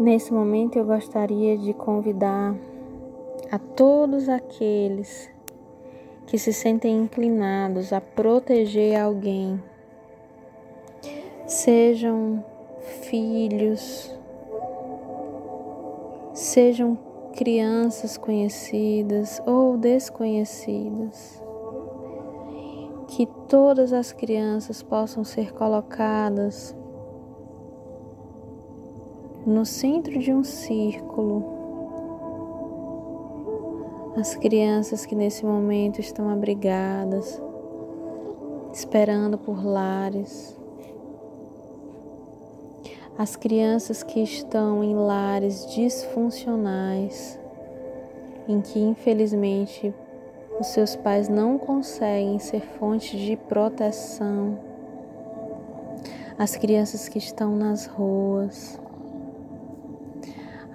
Nesse momento eu gostaria de convidar a todos aqueles que se sentem inclinados a proteger alguém, sejam filhos, sejam crianças conhecidas ou desconhecidas, que todas as crianças possam ser colocadas no centro de um círculo. As crianças que nesse momento estão abrigadas, esperando por lares. As crianças que estão em lares disfuncionais, em que infelizmente os seus pais não conseguem ser fonte de proteção. As crianças que estão nas ruas,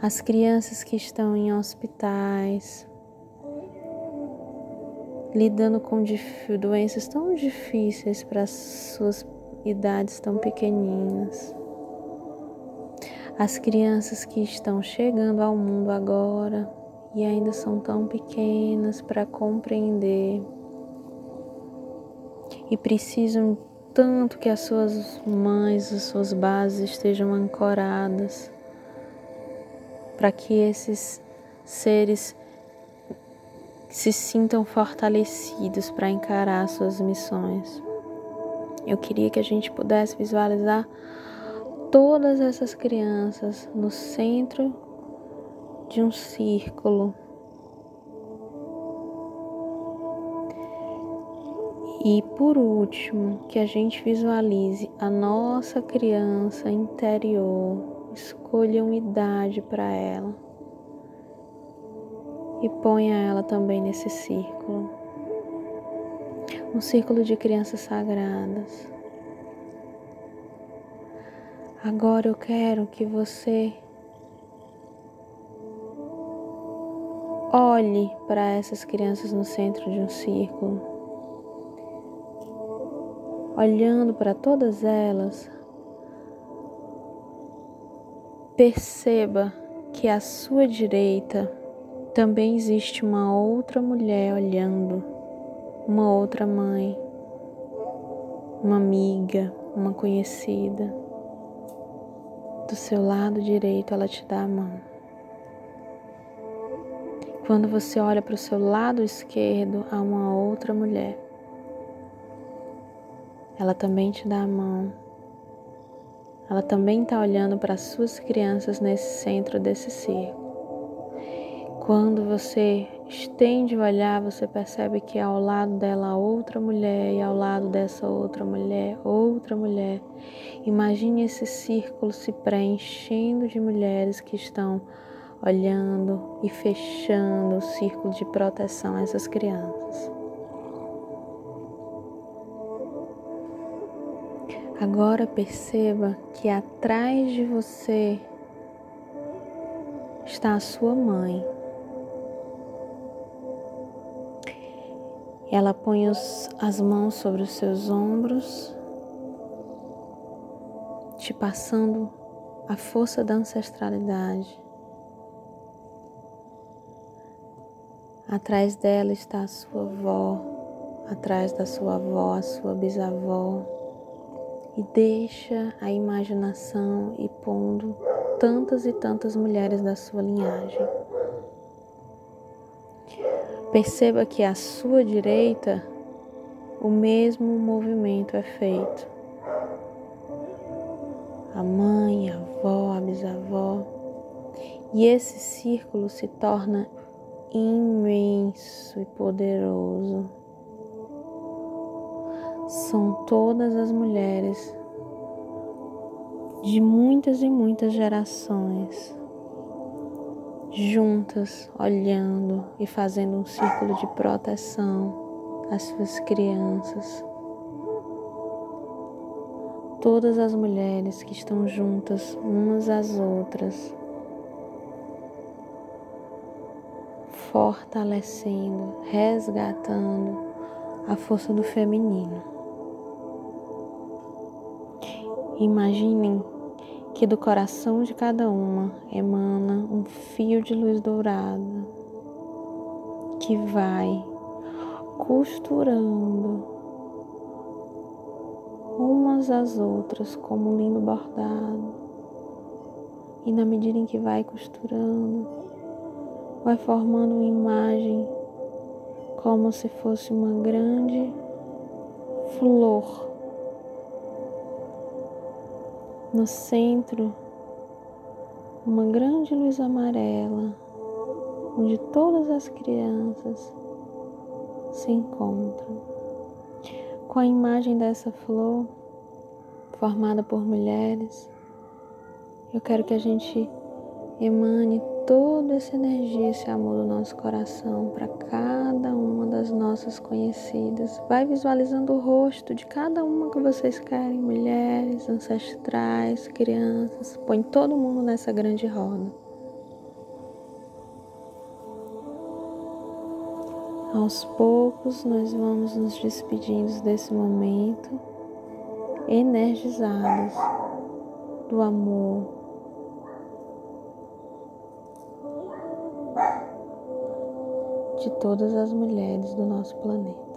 as crianças que estão em hospitais, lidando com doenças tão difíceis para suas idades tão pequeninas. As crianças que estão chegando ao mundo agora e ainda são tão pequenas para compreender e precisam tanto que as suas mães, as suas bases estejam ancoradas para que esses seres se sintam fortalecidos para encarar suas missões. Eu queria que a gente pudesse visualizar todas essas crianças no centro de um círculo. E por último, que a gente visualize a nossa criança interior escolha uma idade para ela e ponha ela também nesse círculo um círculo de crianças sagradas. Agora eu quero que você olhe para essas crianças no centro de um círculo. Olhando para todas elas, Perceba que à sua direita também existe uma outra mulher olhando, uma outra mãe, uma amiga, uma conhecida. Do seu lado direito, ela te dá a mão. Quando você olha para o seu lado esquerdo, há uma outra mulher. Ela também te dá a mão ela também está olhando para as suas crianças nesse centro desse círculo. Quando você estende o olhar, você percebe que ao lado dela outra mulher e ao lado dessa outra mulher, outra mulher. Imagine esse círculo se preenchendo de mulheres que estão olhando e fechando o círculo de proteção a essas crianças. Agora perceba que atrás de você está a sua mãe. Ela põe os, as mãos sobre os seus ombros, te passando a força da ancestralidade. Atrás dela está a sua avó, atrás da sua avó, a sua bisavó e deixa a imaginação ir pondo tantas e tantas mulheres da sua linhagem. Perceba que à sua direita o mesmo movimento é feito. A mãe, a avó, a bisavó. E esse círculo se torna imenso e poderoso são todas as mulheres de muitas e muitas gerações juntas, olhando e fazendo um círculo de proteção às suas crianças. Todas as mulheres que estão juntas umas às outras, fortalecendo, resgatando a força do feminino. Imaginem que do coração de cada uma emana um fio de luz dourada que vai costurando umas às outras como um lindo bordado. E na medida em que vai costurando, vai formando uma imagem como se fosse uma grande flor. No centro, uma grande luz amarela, onde todas as crianças se encontram. Com a imagem dessa flor, formada por mulheres, eu quero que a gente emane toda essa energia, esse amor do nosso coração para cada uma das nossas conhecidas. Vai visualizando o rosto de cada uma que vocês querem, mulheres, ancestrais, crianças. Põe todo mundo nessa grande roda. Aos poucos nós vamos nos despedindo desse momento, energizados do amor, de todas as mulheres do nosso planeta.